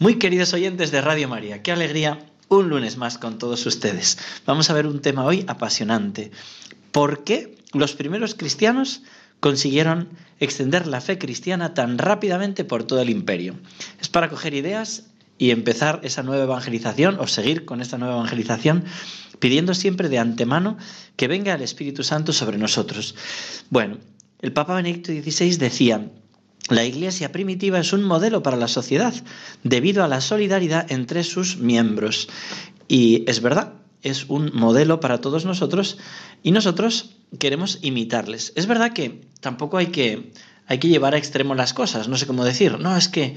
Muy queridos oyentes de Radio María, qué alegría un lunes más con todos ustedes. Vamos a ver un tema hoy apasionante. ¿Por qué los primeros cristianos consiguieron extender la fe cristiana tan rápidamente por todo el imperio? Es para coger ideas y empezar esa nueva evangelización o seguir con esta nueva evangelización pidiendo siempre de antemano que venga el Espíritu Santo sobre nosotros. Bueno, el Papa Benedicto XVI decía, la Iglesia primitiva es un modelo para la sociedad debido a la solidaridad entre sus miembros. Y es verdad, es un modelo para todos nosotros y nosotros queremos imitarles. Es verdad que tampoco hay que, hay que llevar a extremo las cosas, no sé cómo decir. No, es que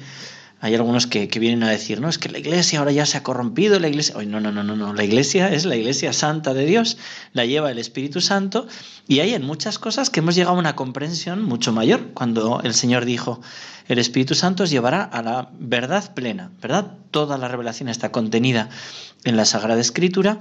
hay algunos que, vienen a decir, no, es que la iglesia ahora ya se ha corrompido, la iglesia... Hoy no, no, no, no, no, la iglesia es la iglesia santa de Dios, la lleva el Espíritu Santo y hay en muchas cosas que hemos llegado a una comprensión mucho mayor cuando el Señor dijo, el Espíritu Santo os llevará a la verdad plena, ¿verdad? Toda la revelación está contenida en la Sagrada Escritura,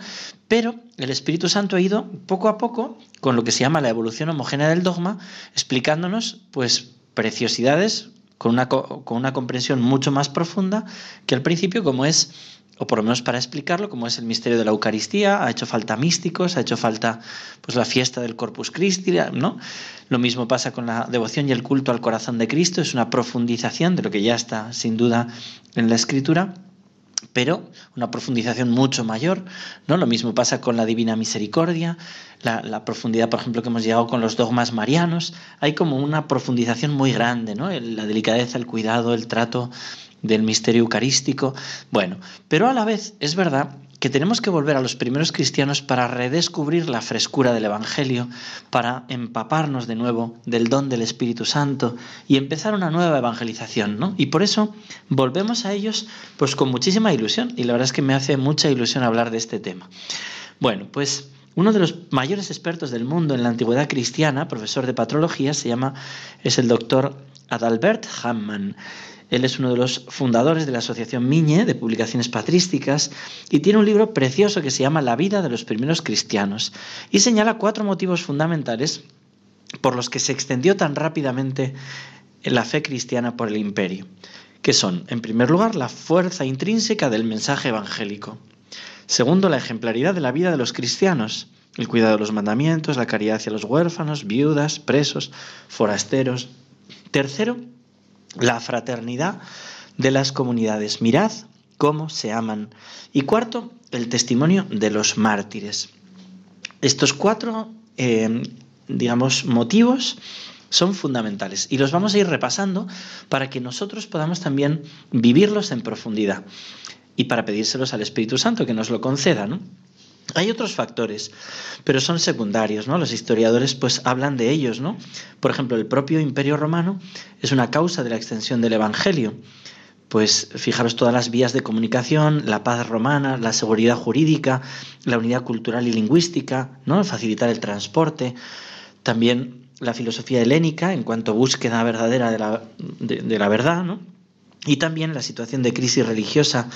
pero el Espíritu Santo ha ido poco a poco, con lo que se llama la evolución homogénea del dogma, explicándonos pues preciosidades con una, con una comprensión mucho más profunda que al principio, como es, o por lo menos para explicarlo, como es el misterio de la Eucaristía, ha hecho falta místicos, ha hecho falta pues la fiesta del Corpus Christi, ¿no? Lo mismo pasa con la devoción y el culto al corazón de Cristo, es una profundización de lo que ya está sin duda en la Escritura pero una profundización mucho mayor, ¿no? Lo mismo pasa con la Divina Misericordia, la, profundidad, por ejemplo, que hemos llegado con los dogmas marianos, hay como una profundización muy grande, ¿no? La delicadeza, el cuidado, el trato del misterio eucarístico, bueno, pero a la vez es verdad que tenemos que volver a los primeros cristianos para redescubrir la frescura del Evangelio, para empaparnos de nuevo del don del Espíritu Santo y empezar una nueva evangelización, ¿no? Y por eso volvemos a ellos pues con muchísima ilusión y la verdad es que me hace mucha ilusión hablar de este tema. Bueno, pues uno de los mayores expertos del mundo en la antigüedad cristiana, profesor de patrología, se llama es el doctor Adalbert Hammann. Él es uno de los fundadores de la Asociación Miñe de Publicaciones Patrísticas y tiene un libro precioso que se llama La vida de los primeros cristianos y señala cuatro motivos fundamentales por los que se extendió tan rápidamente la fe cristiana por el imperio, que son, en primer lugar, la fuerza intrínseca del mensaje evangélico. Segundo, la ejemplaridad de la vida de los cristianos, el cuidado de los mandamientos, la caridad hacia los huérfanos, viudas, presos, forasteros. Tercero, la fraternidad de las comunidades. Mirad cómo se aman. Y cuarto, el testimonio de los mártires. Estos cuatro, eh, digamos, motivos son fundamentales y los vamos a ir repasando para que nosotros podamos también vivirlos en profundidad y para pedírselos al Espíritu Santo que nos lo conceda, ¿no? Hay otros factores, pero son secundarios, ¿no? Los historiadores pues hablan de ellos, ¿no? Por ejemplo, el propio Imperio Romano es una causa de la extensión del Evangelio. Pues fijaros todas las vías de comunicación, la paz romana, la seguridad jurídica, la unidad cultural y lingüística, ¿no? Facilitar el transporte, también la filosofía helénica en cuanto a búsqueda verdadera de la, de la verdad, ¿no? Y también la situación de crisis religiosa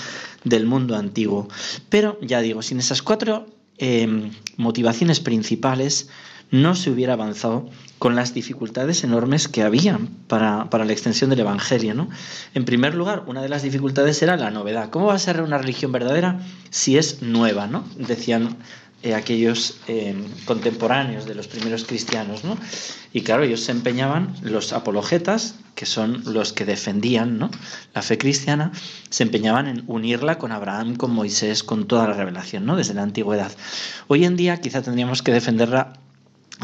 del mundo antiguo. Pero ya digo, sin esas cuatro em, motivaciones principales no se hubiera avanzado con las dificultades enormes que había para, para, la extensión del Evangelio. ¿no? En primer lugar, una de las dificultades era la novedad. ¿Cómo va a ser una religión verdadera si es nueva? ¿no? Decían eh, aquellos eh, contemporáneos de los primeros cristianos. ¿no? Y claro, ellos se empeñaban, los apologetas, que son los que defendían ¿no? la fe cristiana, se empeñaban en unirla con Abraham, con Moisés, con toda la revelación, ¿no? desde la antigüedad. Hoy en día quizá tendríamos que defenderla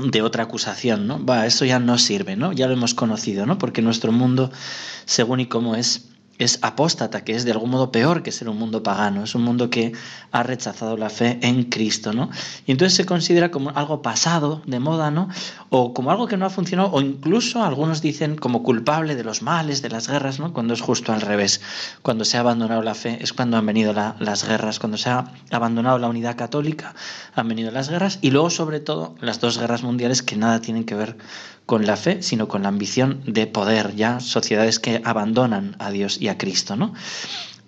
de otra acusación, ¿no? Va, eso ya no sirve, ¿no? Ya lo hemos conocido, ¿no? Porque nuestro mundo, según y cómo es, es apóstata, que es de algún modo peor que ser un mundo pagano, es un mundo que ha rechazado la fe en Cristo, ¿no? Y entonces se considera como algo pasado, de moda, ¿no? O como algo que no ha funcionado, o incluso algunos dicen como culpable de los males, de las guerras, ¿no? Cuando es justo al revés. Cuando se ha abandonado la fe es cuando han venido las guerras, cuando se ha abandonado la unidad católica, han venido las guerras, y luego sobre todo las dos guerras mundiales que nada tienen que ver con la fe, sino con la ambición de poder, ya sociedades que abandonan a Dios y a Cristo, ¿no?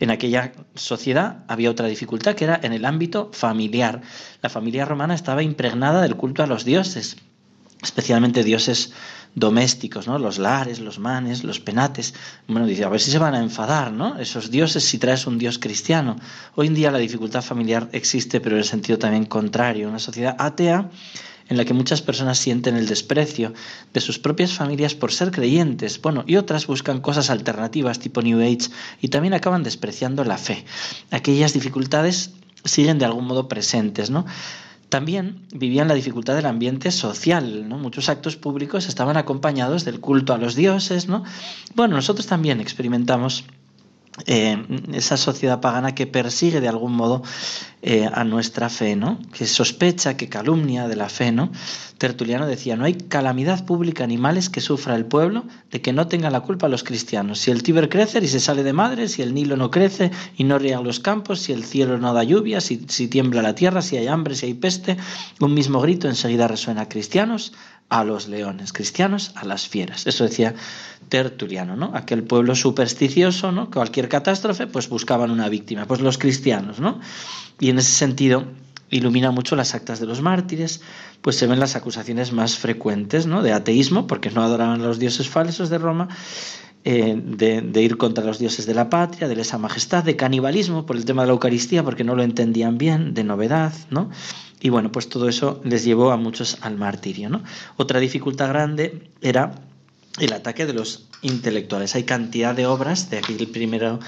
En aquella sociedad había otra dificultad que era en el ámbito familiar. La familia romana estaba impregnada del culto a los dioses, especialmente dioses domésticos, ¿no? Los lares, los manes, los penates. Bueno, dice, a ver si se van a enfadar, ¿no? Esos dioses si traes un dios cristiano. Hoy en día la dificultad familiar existe, pero en el sentido también contrario. Una sociedad atea en la que muchas personas sienten el desprecio de sus propias familias por ser creyentes, bueno, y otras buscan cosas alternativas tipo New Age y también acaban despreciando la fe. Aquellas dificultades siguen de algún modo presentes, ¿no? También vivían la dificultad del ambiente social, ¿no? Muchos actos públicos estaban acompañados del culto a los dioses, ¿no? Bueno, nosotros también experimentamos eh, esa sociedad pagana que persigue de algún modo eh, a nuestra fe, ¿no? que sospecha, que calumnia de la fe. ¿no? Tertuliano decía, no hay calamidad pública ni males que sufra el pueblo de que no tenga la culpa los cristianos. Si el Tíber crece y se sale de madre, si el Nilo no crece y no riegan los campos, si el cielo no da lluvia, si, si tiembla la tierra, si hay hambre, si hay peste, un mismo grito enseguida resuena cristianos a los leones, cristianos a las fieras. Eso decía Tertuliano, ¿no? Aquel pueblo supersticioso, ¿no? Cualquier catástrofe, pues buscaban una víctima, pues los cristianos, ¿no? Y en ese sentido ilumina mucho las actas de los mártires, pues se ven las acusaciones más frecuentes, ¿no? De ateísmo, porque no adoraban a los dioses falsos de Roma, eh, de, ir contra los dioses de la patria, de lesa majestad, de canibalismo por el tema de la Eucaristía, porque no lo entendían bien, de novedad, ¿no? Y bueno, pues todo eso les llevó a muchos al martirio, ¿no? Otra dificultad grande era el ataque de los intelectuales. Hay cantidad de obras de aquel primero,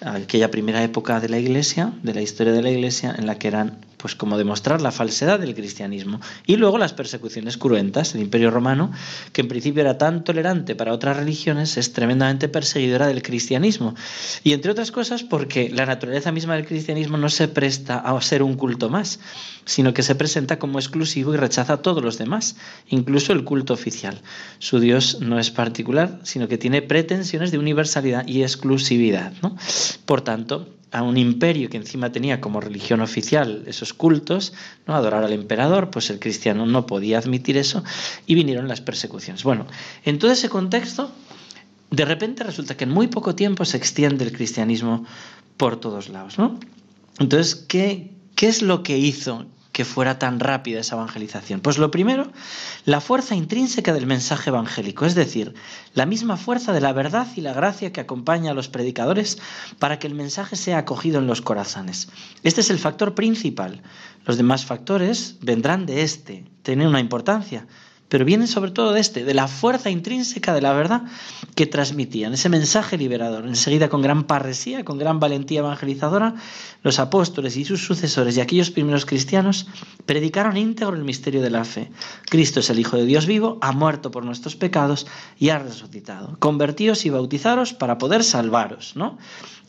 aquella primera época de la Iglesia, de la historia de la Iglesia, en la que eran pues como demostrar la falsedad del cristianismo. Y luego las persecuciones cruentas. El Imperio Romano, que en principio era tan tolerante para otras religiones, es tremendamente perseguidora del cristianismo. Y entre otras cosas porque la naturaleza misma del cristianismo no se presta a ser un culto más, sino que se presenta como exclusivo y rechaza a todos los demás, incluso el culto oficial. Su Dios no es particular, sino que tiene pretensiones de universalidad y exclusividad. Por tanto, a un imperio que encima tenía como religión oficial esos cultos, ¿no? adorar al emperador, pues el cristiano no podía admitir eso y vinieron las persecuciones. Bueno, en todo ese contexto, de repente resulta que en muy poco tiempo se extiende el cristianismo por todos lados, ¿no? Entonces, ¿qué, qué es lo que hizo que fuera tan rápida esa evangelización? Pues lo primero, la fuerza intrínseca del mensaje evangélico, es decir, la misma fuerza de la verdad y la gracia que acompaña a los predicadores para que el mensaje sea acogido en los corazones. Este es el factor principal. Los demás factores vendrán de este, tienen una importancia, pero vienen sobre todo de este, de la fuerza intrínseca de la verdad que transmitían, ese mensaje liberador. Enseguida, con gran parresía, con gran valentía evangelizadora, los apóstoles y sus sucesores y aquellos primeros cristianos predicaron íntegro el misterio de la fe. Cristo es el Hijo de Dios vivo, ha muerto por nuestros pecados y ha resucitado. Convertíos y bautizaros para poder salvaros, ¿no?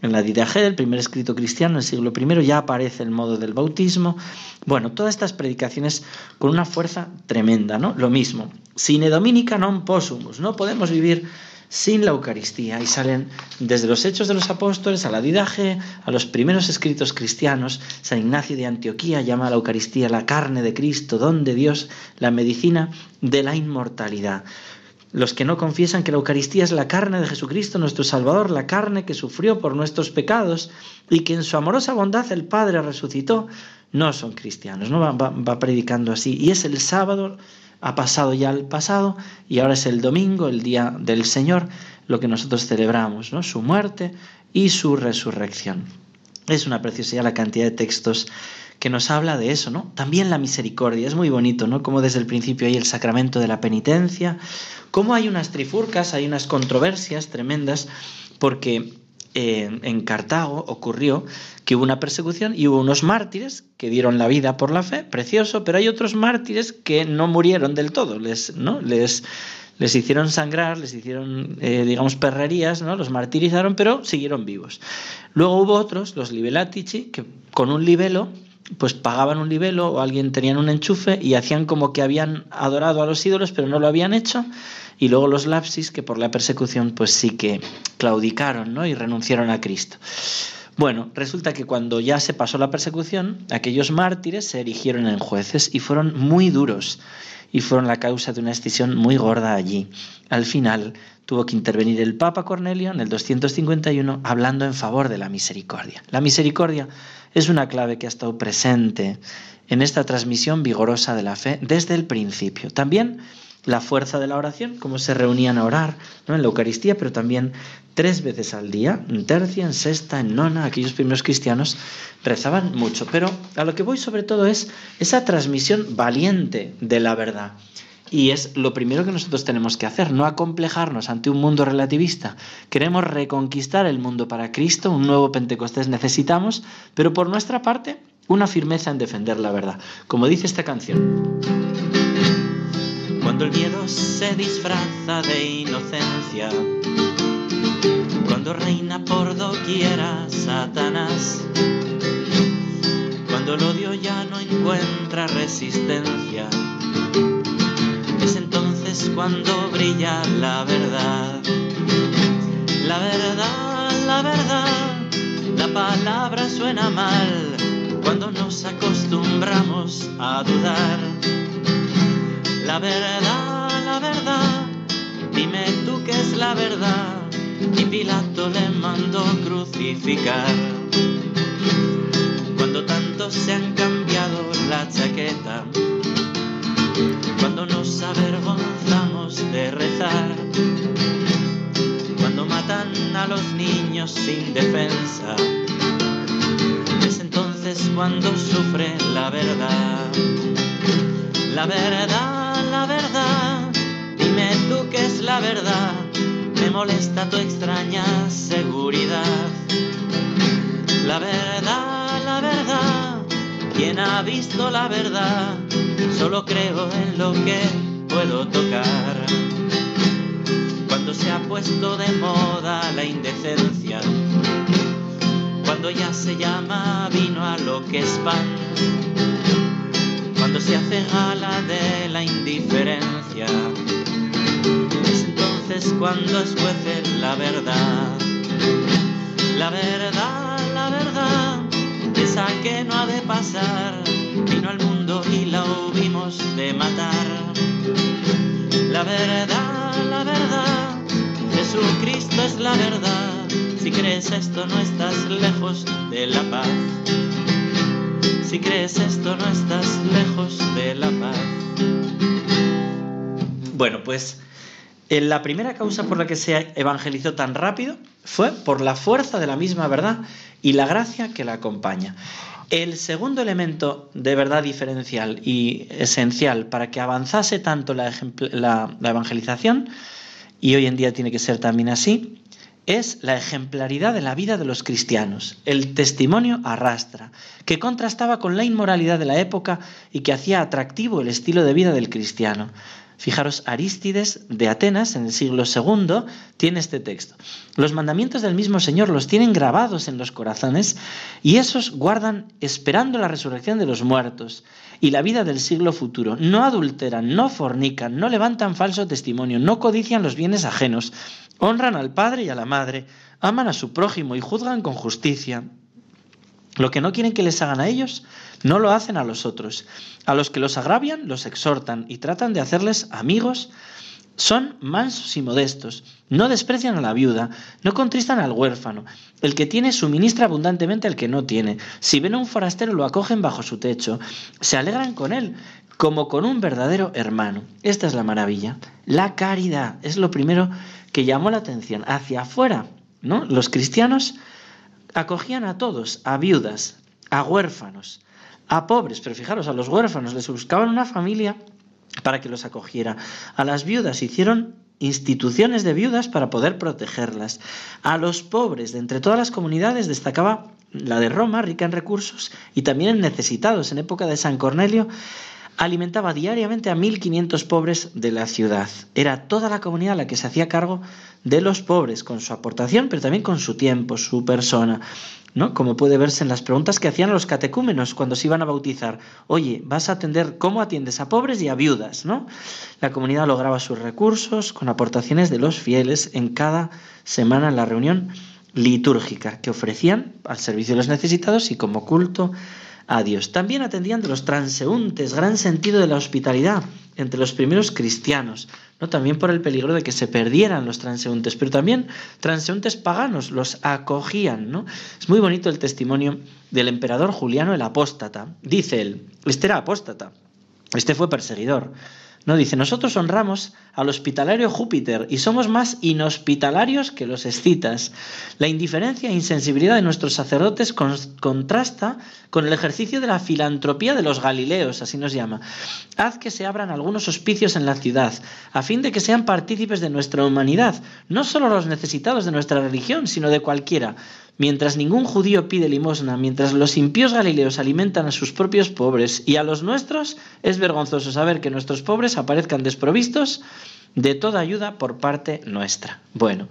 En la Didaje, el primer escrito cristiano, en el siglo I, ya aparece el modo del bautismo. Bueno, todas estas predicaciones con una fuerza tremenda, ¿no? Lo mismo. Sine dominica non possumus. No podemos vivir sin la Eucaristía. Y salen desde los Hechos de los Apóstoles a la Didaje, a los primeros escritos cristianos. San Ignacio de Antioquía llama a la Eucaristía la carne de Cristo, don de Dios, la medicina de la inmortalidad. Los que no confiesan que la Eucaristía es la carne de Jesucristo, nuestro Salvador, la carne que sufrió por nuestros pecados y que en su amorosa bondad el Padre resucitó, no son cristianos, no va, predicando así. Y es el sábado, ha pasado ya el pasado y ahora es el domingo, el día del Señor, lo que nosotros celebramos, ¿no? Su muerte y su resurrección. Es una preciosidad la cantidad de textos que nos habla de eso, ¿no? También la misericordia, es muy bonito, ¿no? Como desde el principio hay el sacramento de la penitencia, como hay unas trifurcas, hay unas controversias tremendas, porque en Cartago ocurrió que hubo una persecución y hubo unos mártires que dieron la vida por la fe, precioso, pero hay otros mártires que no murieron del todo, les, ¿no? les, les hicieron sangrar, les hicieron, eh, digamos, perrerías, ¿no? los martirizaron, pero siguieron vivos. Luego hubo otros, los libelatici, que con un libelo pues pagaban un libelo o alguien tenían un enchufe y hacían como que habían adorado a los ídolos pero no lo habían hecho y luego los lapsis que por la persecución pues sí que claudicaron ¿no? y renunciaron a Cristo. Bueno, resulta que cuando ya se pasó la persecución, aquellos mártires se erigieron en jueces y fueron muy duros y fueron la causa de una escisión muy gorda allí. Al final tuvo que intervenir el Papa Cornelio en el 251 hablando en favor de la misericordia. La misericordia es una clave que ha estado presente en esta transmisión vigorosa de la fe desde el principio. También la fuerza de la oración, cómo se reunían a orar ¿no? en la Eucaristía, pero también tres veces al día, en tercia, en sexta, en nona, aquellos primeros cristianos rezaban mucho. Pero a lo que voy sobre todo es esa transmisión valiente de la verdad. Y es lo primero que nosotros tenemos que hacer, no acomplejarnos ante un mundo relativista. Queremos reconquistar el mundo para Cristo, un nuevo Pentecostés necesitamos, pero por nuestra parte, una firmeza en defender la verdad. Como dice esta canción. Cuando el miedo se disfraza de inocencia, cuando reina por doquiera Satanás, cuando el odio ya no encuentra resistencia es entonces cuando brilla la verdad. La verdad, la verdad, la palabra suena mal cuando nos acostumbramos a dudar. La verdad, la verdad, dime tú qué es la verdad. Y Pilato le mandó crucificar. Cuando tantos se han cambiado la chaqueta cuando nos avergonzamos de rezar, cuando matan a los niños sin defensa, es entonces cuando sufre la verdad. La verdad, la verdad, dime tú qué es la verdad, me molesta tu extraña seguridad. La verdad, la verdad, ¿quién ha visto la verdad? Solo creo en lo que puedo tocar. Cuando se ha puesto de moda la indecencia, cuando ya se llama vino a lo que es pan, cuando se hace gala de la indiferencia, es entonces cuando escuece la verdad. La verdad, la verdad, esa que no ha de pasar, vino al mundo y la de matar. La verdad, la verdad, Jesucristo es la verdad. Si crees esto no estás lejos de la paz. Si crees esto no estás lejos de la paz. Bueno, pues eh, la primera causa por la que se evangelizó tan rápido fue por la fuerza de la misma verdad y la gracia que la acompaña. El segundo elemento de verdad diferencial y esencial para que avanzase tanto la, evangelización, y hoy en día tiene que ser también así, es la ejemplaridad de la vida de los cristianos. El testimonio arrastra, que contrastaba con la inmoralidad de la época y que hacía atractivo el estilo de vida del cristiano. Fijaros, Arístides de Atenas, en el siglo II, tiene este texto. Los mandamientos del mismo Señor los tienen grabados en los corazones y esos guardan esperando la resurrección de los muertos y la vida del siglo futuro. No adulteran, no fornican, no levantan falso testimonio, no codician los bienes ajenos, honran al Padre y a la Madre, aman a su prójimo y juzgan con justicia. Lo que no quieren que les hagan a ellos, no lo hacen a los otros. A los que los agravian, los exhortan y tratan de hacerles amigos. Son mansos y modestos, no desprecian a la viuda, no contristan al huérfano. El que tiene suministra abundantemente al que no tiene. Si ven a un forastero lo acogen bajo su techo, se alegran con él, como con un verdadero hermano. Esta es la maravilla. La caridad es lo primero que llamó la atención. Hacia afuera, ¿no? Los cristianos acogían a todos, a viudas, a huérfanos, a pobres, pero fijaros, a los huérfanos les buscaban una familia para que los acogiera. A las viudas hicieron instituciones de viudas para poder protegerlas. A los pobres de entre todas las comunidades destacaba la de Roma, rica en recursos, y también en necesitados. En época de San Cornelio alimentaba diariamente a 1.500 pobres de la ciudad. Era toda la comunidad la que se hacía cargo de los pobres, con su aportación, pero también con su tiempo, su persona. Como puede verse en las preguntas que hacían los catecúmenos cuando se iban a bautizar. Oye, vas a atender, ¿cómo atiendes a pobres y a viudas? ¿no? La comunidad lograba sus recursos con aportaciones de los fieles en cada semana en la reunión litúrgica que ofrecían al servicio de los necesitados y como culto a Dios. También atendían de los transeúntes, gran sentido de la hospitalidad entre los primeros cristianos, ¿no? también por el peligro de que se perdieran los transeúntes, pero también transeúntes paganos los acogían. ¿no? Es muy bonito el testimonio del emperador Juliano el apóstata. Dice él, este era apóstata, este fue perseguidor. No dice, nosotros honramos al hospitalario Júpiter y somos más inhospitalarios que los escitas. La indiferencia e insensibilidad de nuestros sacerdotes contrasta con el ejercicio de la filantropía de los galileos, así nos llama. Haz que se abran algunos hospicios en la ciudad, a fin de que sean partícipes de nuestra humanidad, no solo los necesitados de nuestra religión, sino de cualquiera Mientras ningún judío pide limosna, mientras los impíos galileos alimentan a sus propios pobres y a los nuestros, es vergonzoso saber que nuestros pobres aparezcan desprovistos de toda ayuda por parte nuestra. Bueno,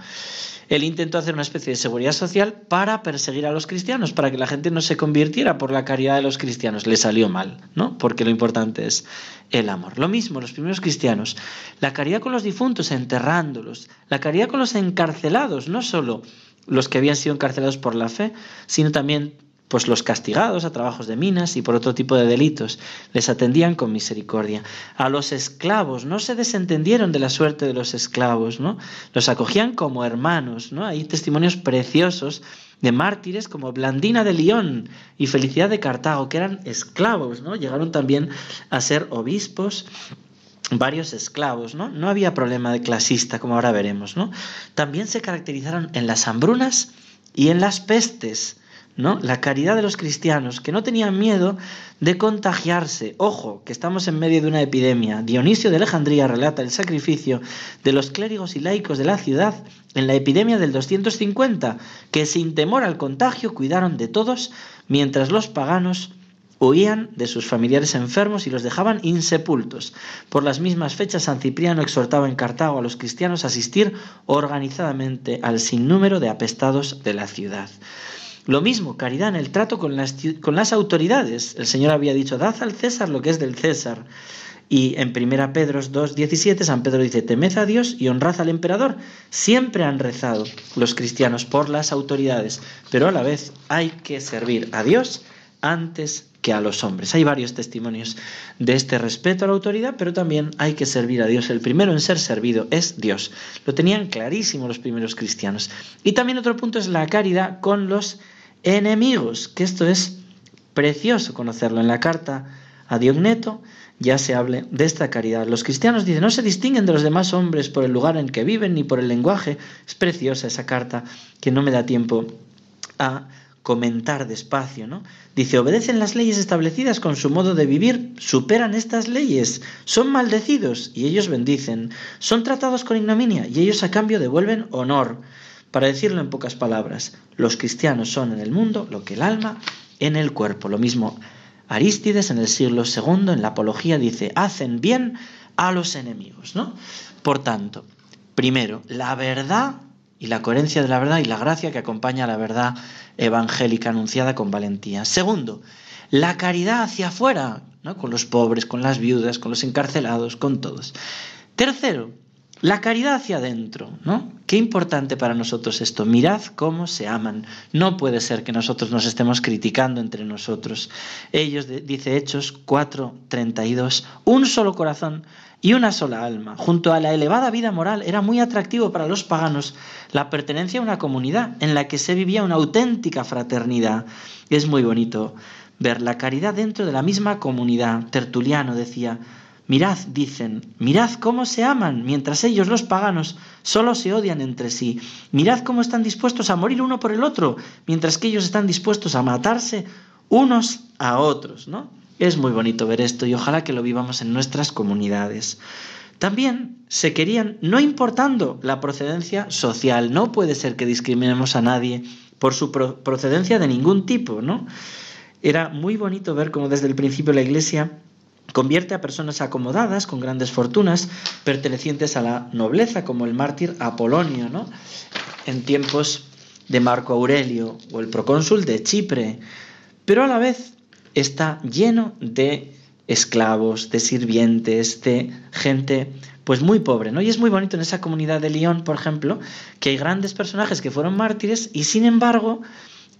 él intentó hacer una especie de seguridad social para perseguir a los cristianos, para que la gente no se convirtiera por la caridad de los cristianos. Le salió mal, ¿no? Porque lo importante es el amor. Lo mismo, los primeros cristianos, la caridad con los difuntos, enterrándolos, la caridad con los encarcelados, no solo los que habían sido encarcelados por la fe, sino también pues los castigados a trabajos de minas y por otro tipo de delitos les atendían con misericordia. A los esclavos no se desentendieron de la suerte de los esclavos, ¿no? Los acogían como hermanos, ¿no? Hay testimonios preciosos de mártires como Blandina de León y Felicidad de Cartago, que eran esclavos, ¿no? Llegaron también a ser obispos varios esclavos, ¿no? No había problema de clasista, como ahora veremos, ¿no? También se caracterizaron en las hambrunas y en las pestes, ¿no? La caridad de los cristianos, que no tenían miedo de contagiarse. Ojo, que estamos en medio de una epidemia. Dionisio de Alejandría relata el sacrificio de los clérigos y laicos de la ciudad en la epidemia del 250, que sin temor al contagio cuidaron de todos, mientras los paganos huían de sus familiares enfermos y los dejaban insepultos. Por las mismas fechas, San Cipriano exhortaba en Cartago a los cristianos a asistir organizadamente al sinnúmero de apestados de la ciudad. Lo mismo, caridad en el trato con las, autoridades. El Señor había dicho, dad al César lo que es del César. Y en 1 Pedro 2.17 San Pedro dice, temed a Dios y honrad al emperador. Siempre han rezado los cristianos por las autoridades, pero a la vez hay que servir a Dios antes que a los hombres. Hay varios testimonios de este respeto a la autoridad, pero también hay que servir a Dios. El primero en ser servido es Dios. Lo tenían clarísimo los primeros cristianos. Y también otro punto es la caridad con los enemigos, que esto es precioso conocerlo. En la carta a Diogneto ya se hable de esta caridad. Los cristianos dicen, no se distinguen de los demás hombres por el lugar en que viven ni por el lenguaje. Es preciosa esa carta que no me da tiempo a comentar despacio, ¿no? Dice, obedecen las leyes establecidas con su modo de vivir, superan estas leyes, son maldecidos y ellos bendicen, son tratados con ignominia y ellos a cambio devuelven honor. Para decirlo en pocas palabras, los cristianos son en el mundo lo que el alma en el cuerpo. Lo mismo Arístides en el siglo II en la Apología dice, hacen bien a los enemigos, ¿no? Por tanto, primero, la verdad y la coherencia de la verdad y la gracia que acompaña a la verdad evangélica anunciada con valentía. Segundo, la caridad hacia afuera, ¿no? con los pobres, con las viudas, con los encarcelados, con todos. Tercero, la caridad hacia adentro, ¿no? Qué importante para nosotros esto. Mirad cómo se aman. No puede ser que nosotros nos estemos criticando entre nosotros. Ellos, dice Hechos 4:32, un solo corazón y una sola alma. Junto a la elevada vida moral era muy atractivo para los paganos la pertenencia a una comunidad en la que se vivía una auténtica fraternidad. Es muy bonito ver la caridad dentro de la misma comunidad. Tertuliano decía, Mirad, dicen, mirad cómo se aman, mientras ellos, los paganos, solo se odian entre sí. Mirad cómo están dispuestos a morir uno por el otro, mientras que ellos están dispuestos a matarse unos a otros, ¿no? Es muy bonito ver esto y ojalá que lo vivamos en nuestras comunidades. También se querían, no importando la procedencia social, no puede ser que discriminemos a nadie por su procedencia de ningún tipo, ¿no? Era muy bonito ver cómo desde el principio la Iglesia convierte a personas acomodadas con grandes fortunas, pertenecientes a la nobleza, como el mártir Apolonio, ¿no? En tiempos de Marco Aurelio o el procónsul de Chipre, pero a la vez está lleno de esclavos, de sirvientes, de gente pues muy pobre, ¿no? Y es muy bonito en esa comunidad de Lyon, por ejemplo, que hay grandes personajes que fueron mártires y sin embargo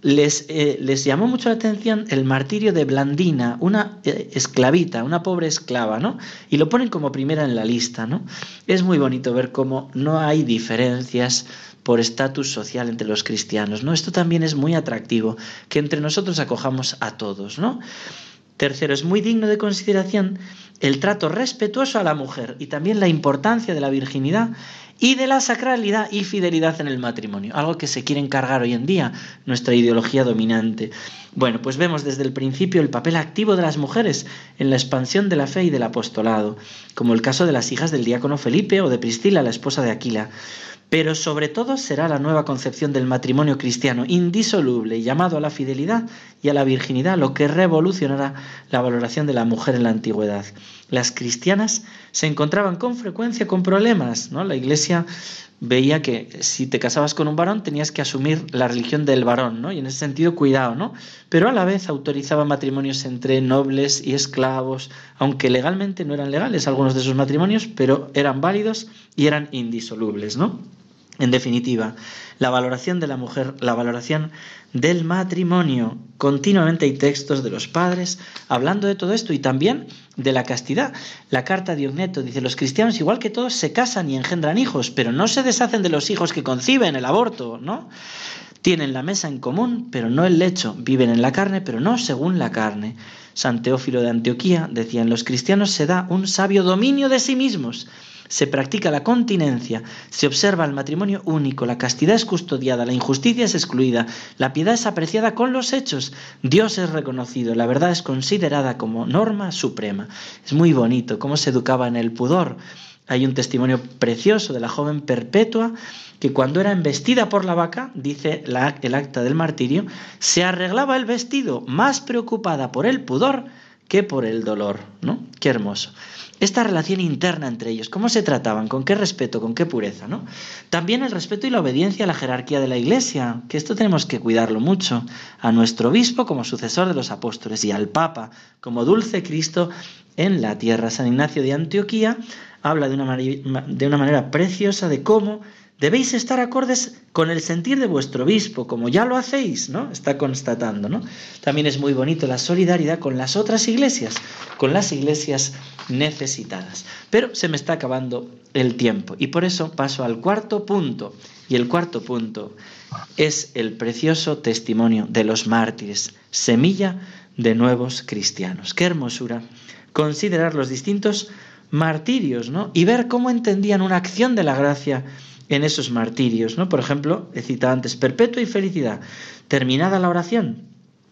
les, eh, les llamó mucho la atención el martirio de Blandina, una eh, esclavita, una pobre esclava, ¿no? Y lo ponen como primera en la lista, ¿no? Es muy bonito ver cómo no hay diferencias por estatus social entre los cristianos, ¿no? Esto también es muy atractivo, que entre nosotros acojamos a todos, ¿no? Tercero, es muy digno de consideración el trato respetuoso a la mujer y también la importancia de la virginidad y de la sacralidad y fidelidad en el matrimonio, algo que se quiere encargar hoy en día nuestra ideología dominante. Bueno, pues vemos desde el principio el papel activo de las mujeres en la expansión de la fe y del apostolado, como el caso de las hijas del diácono Felipe o de Priscila, la esposa de Aquila pero sobre todo será la nueva concepción del matrimonio cristiano, indisoluble, llamado a la fidelidad y a la virginidad, lo que revolucionará la valoración de la mujer en la antigüedad. Las cristianas se encontraban con frecuencia con problemas, ¿no? La iglesia veía que si te casabas con un varón tenías que asumir la religión del varón, ¿no? Y en ese sentido cuidado, ¿no? Pero a la vez autorizaba matrimonios entre nobles y esclavos, aunque legalmente no eran legales algunos de esos matrimonios, pero eran válidos y eran indisolubles, ¿no? En definitiva, la valoración de la mujer, la valoración del matrimonio. Continuamente hay textos de los padres hablando de todo esto y también de la castidad. La carta de Ogneto dice, los cristianos igual que todos se casan y engendran hijos, pero no se deshacen de los hijos que conciben el aborto, ¿no? Tienen la mesa en común, pero no el lecho. Viven en la carne, pero no según la carne. San Teófilo de Antioquía decía, en los cristianos se da un sabio dominio de sí mismos se practica la continencia, se observa el matrimonio único, la castidad es custodiada, la injusticia es excluida, la piedad es apreciada con los hechos, Dios es reconocido, la verdad es considerada como norma suprema. Es muy bonito cómo se educaba en el pudor. Hay un testimonio precioso de la joven perpetua que cuando era embestida por la vaca, dice el acta del martirio, se arreglaba el vestido más preocupada por el pudor que por el dolor, ¿no? Qué hermoso esta relación interna entre ellos, cómo se trataban, con qué respeto, con qué pureza, ¿no? También el respeto y la obediencia a la jerarquía de la Iglesia, que esto tenemos que cuidarlo mucho, a nuestro obispo como sucesor de los apóstoles y al Papa como dulce Cristo en la tierra. San Ignacio de Antioquía habla de una, de una manera preciosa de cómo Debéis estar acordes con el sentir de vuestro obispo, como ya lo hacéis, ¿no? Está constatando, ¿no? También es muy bonito la solidaridad con las otras iglesias, con las iglesias necesitadas. Pero se me está acabando el tiempo y por eso paso al cuarto punto. Y el cuarto punto es el precioso testimonio de los mártires, semilla de nuevos cristianos. Qué hermosura considerar los distintos martirios, ¿no? Y ver cómo entendían una acción de la gracia en esos martirios, ¿no? Por ejemplo, he citado antes, perpetua y felicidad. Terminada la oración,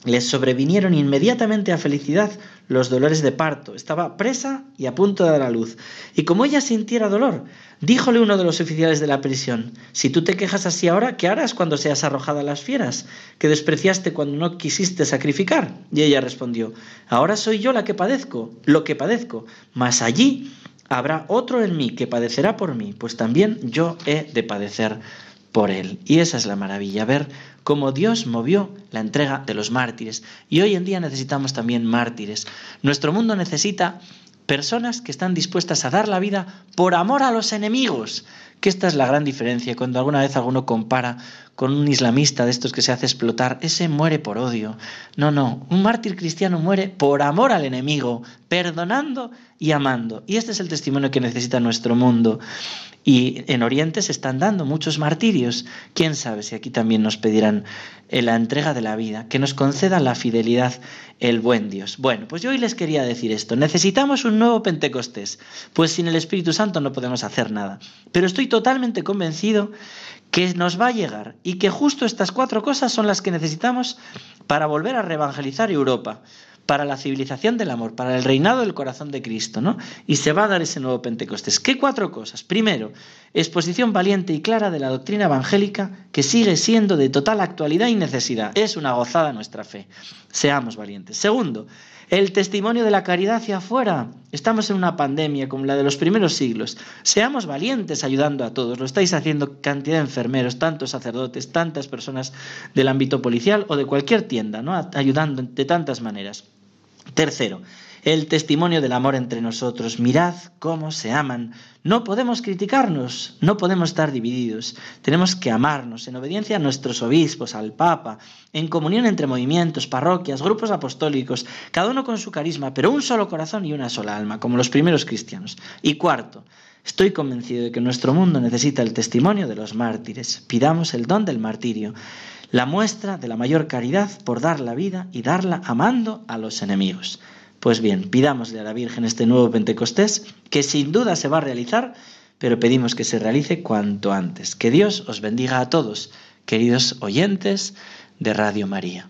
les sobrevinieron inmediatamente a felicidad los dolores de parto. Estaba presa y a punto de dar a luz. Y como ella sintiera dolor, díjole uno de los oficiales de la prisión, si tú te quejas así ahora, ¿qué harás cuando seas arrojada a las fieras? que despreciaste cuando no quisiste sacrificar? Y ella respondió, ahora soy yo la que padezco, lo que padezco, mas allí habrá otro en mí que padecerá por mí, pues también yo he de padecer por él. Y esa es la maravilla, ver cómo Dios movió la entrega de los mártires. Y hoy en día necesitamos también mártires. Nuestro mundo necesita personas que están dispuestas a dar la vida por amor a los enemigos. Que esta es la gran diferencia. Cuando alguna vez alguno compara con un islamista de estos que se hace explotar, ese muere por odio. No, no, un mártir cristiano muere por amor al enemigo, perdonando y amando. Y este es el testimonio que necesita nuestro mundo. Y en Oriente se están dando muchos martirios. ¿Quién sabe si aquí también nos pedirán eh, la entrega de la vida, que nos conceda la fidelidad el buen Dios? Bueno, pues yo hoy les quería decir esto. Necesitamos un nuevo Pentecostés, pues sin el Espíritu Santo no podemos hacer nada. Pero estoy totalmente convencido que nos va a llegar y que justo estas cuatro cosas son las que necesitamos para volver a reevangelizar Europa para la civilización del amor, para el reinado del corazón de Cristo, ¿no? Y se va a dar ese nuevo Pentecostés. ¿Qué cuatro cosas? Primero, exposición valiente y clara de la doctrina evangélica que sigue siendo de total actualidad y necesidad. Es una gozada nuestra fe. Seamos valientes. Segundo, el testimonio de la caridad hacia afuera. Estamos en una pandemia como la de los primeros siglos. Seamos valientes ayudando a todos. Lo estáis haciendo cantidad de enfermeros, tantos sacerdotes, tantas personas del ámbito policial o de cualquier tienda, ¿no? Ayudando de tantas maneras. Tercero, el testimonio del amor entre nosotros. Mirad cómo se aman. No podemos criticarnos, no podemos estar divididos. Tenemos que amarnos en obediencia a nuestros obispos, al Papa, en comunión entre movimientos, parroquias, grupos apostólicos, cada uno con su carisma, pero un solo corazón y una sola alma, como los primeros cristianos. Y cuarto, Estoy convencido de que nuestro mundo necesita el testimonio de los mártires. Pidamos el don del martirio, la muestra de la mayor caridad por dar la vida y darla amando a los enemigos. Pues bien, pidámosle a la Virgen este nuevo Pentecostés, que sin duda se va a realizar, pero pedimos que se realice cuanto antes. Que Dios os bendiga a todos, queridos oyentes de Radio María.